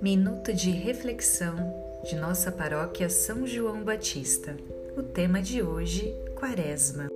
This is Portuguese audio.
Minuto de reflexão de nossa paróquia São João Batista. O tema de hoje, Quaresma.